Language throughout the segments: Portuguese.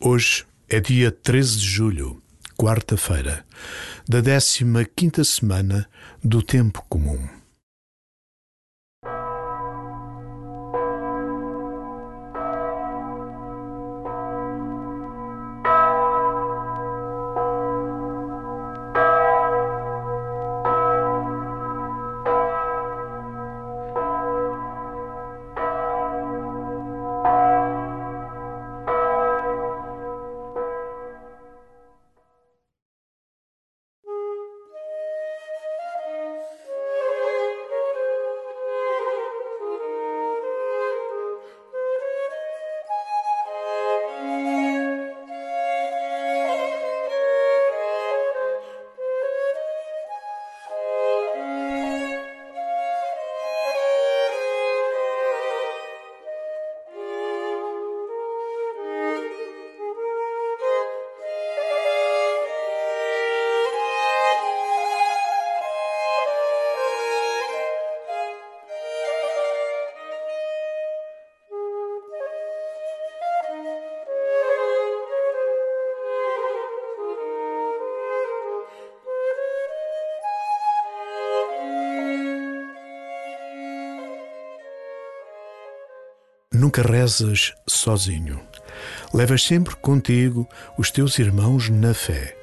Hoje é dia 13 de julho, quarta-feira, da 15 quinta semana do Tempo Comum. Nunca rezas sozinho. Levas sempre contigo os teus irmãos na fé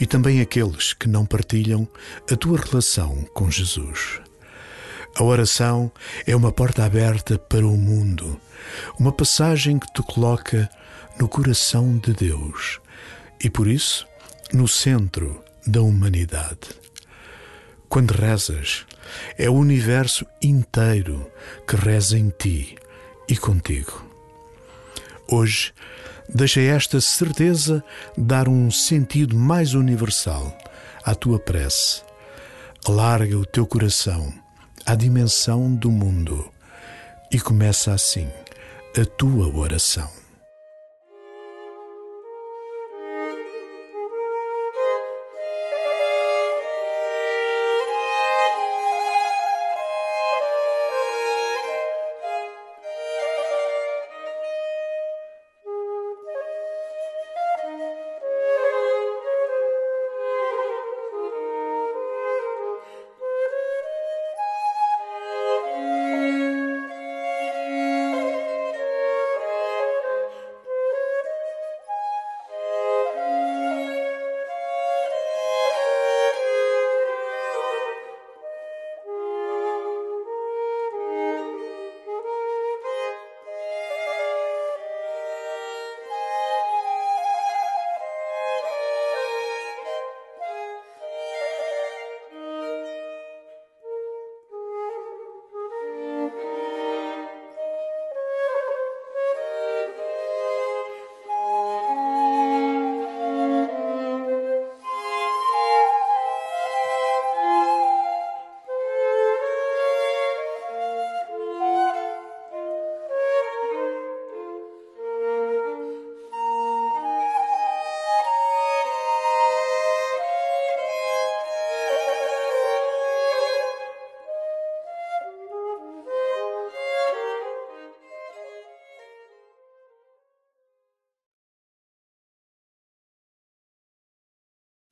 e também aqueles que não partilham a tua relação com Jesus. A oração é uma porta aberta para o mundo, uma passagem que te coloca no coração de Deus e, por isso, no centro da humanidade. Quando rezas, é o universo inteiro que reza em ti e contigo. Hoje, deixa esta certeza dar um sentido mais universal à tua prece. Alarga o teu coração à dimensão do mundo e começa assim a tua oração.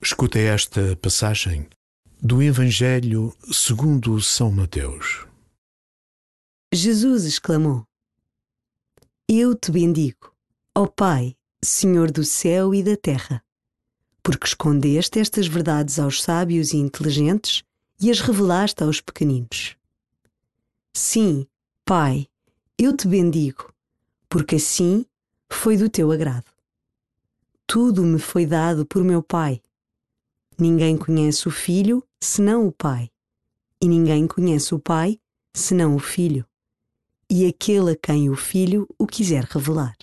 Escuta esta passagem do Evangelho segundo São Mateus. Jesus exclamou: Eu te bendigo, ó Pai, Senhor do céu e da terra, porque escondeste estas verdades aos sábios e inteligentes e as revelaste aos pequeninos. Sim, Pai, eu te bendigo, porque assim foi do teu agrado. Tudo me foi dado por meu Pai Ninguém conhece o filho senão o pai, e ninguém conhece o pai senão o filho, e aquele a quem o filho o quiser revelar.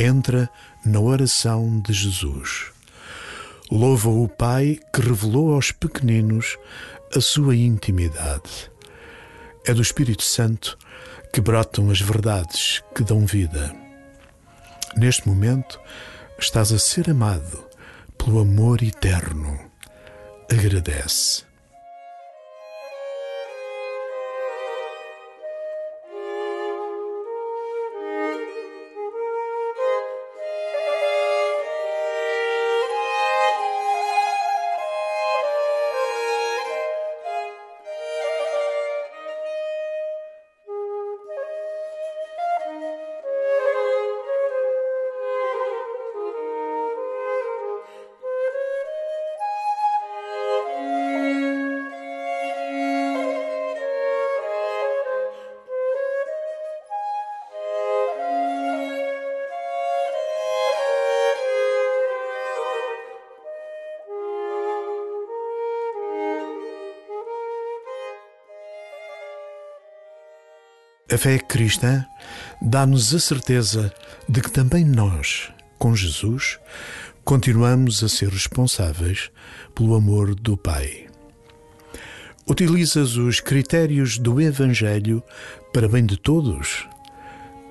Entra na oração de Jesus. Louva o Pai que revelou aos pequeninos a sua intimidade. É do Espírito Santo que brotam as verdades que dão vida. Neste momento, estás a ser amado pelo amor eterno. Agradece. A fé cristã dá-nos a certeza de que também nós, com Jesus, continuamos a ser responsáveis pelo amor do Pai. Utilizas os critérios do Evangelho para bem de todos?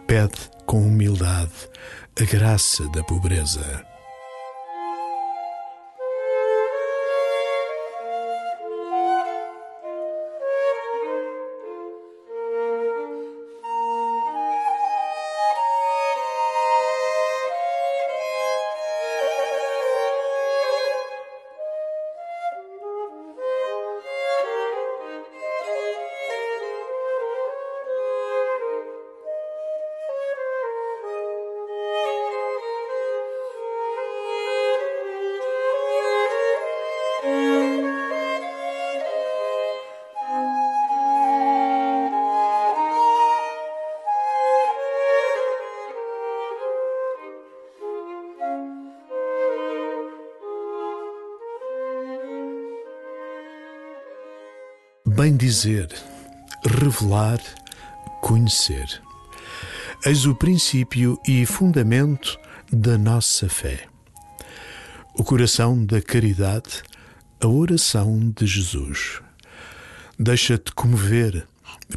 Pede com humildade a graça da pobreza. Bem dizer, revelar, conhecer. Eis o princípio e fundamento da nossa fé. O coração da caridade, a oração de Jesus. Deixa-te comover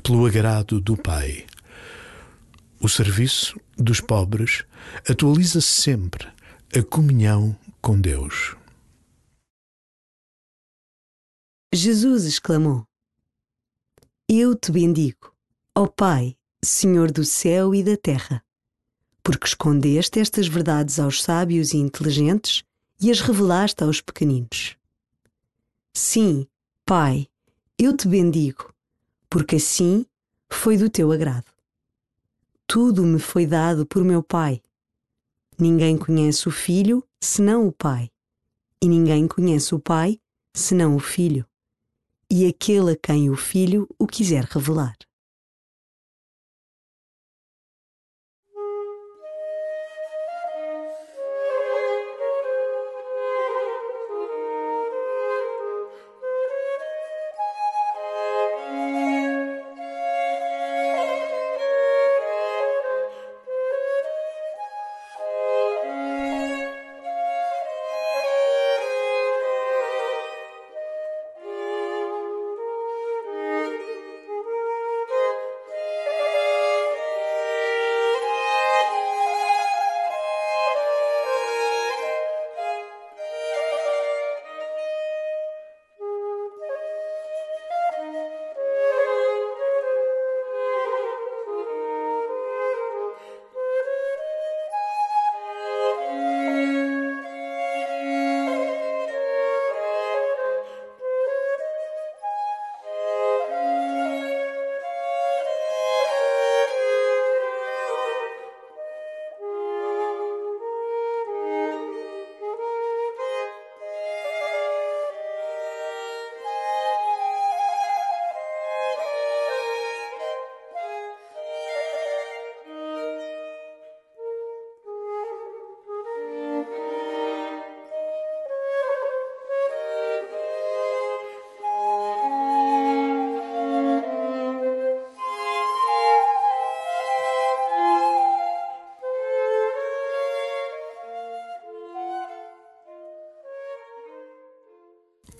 pelo agrado do Pai. O serviço dos pobres atualiza sempre a comunhão com Deus. Jesus exclamou: eu te bendigo, ó Pai, Senhor do céu e da terra, porque escondeste estas verdades aos sábios e inteligentes e as revelaste aos pequeninos. Sim, Pai, eu te bendigo, porque assim foi do teu agrado. Tudo me foi dado por meu Pai. Ninguém conhece o Filho senão o Pai, e ninguém conhece o Pai senão o Filho e aquele a quem o filho o quiser revelar.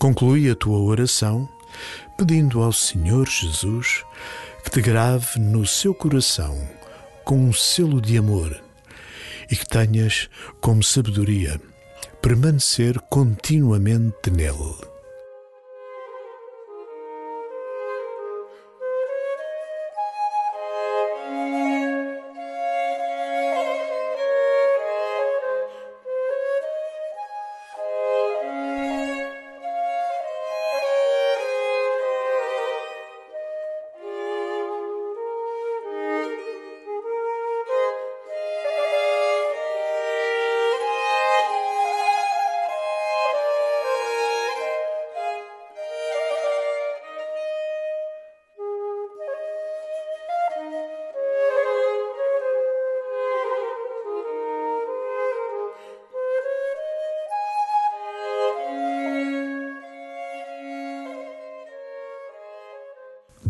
Conclui a tua oração pedindo ao Senhor Jesus que te grave no seu coração com um selo de amor e que tenhas como sabedoria permanecer continuamente nele.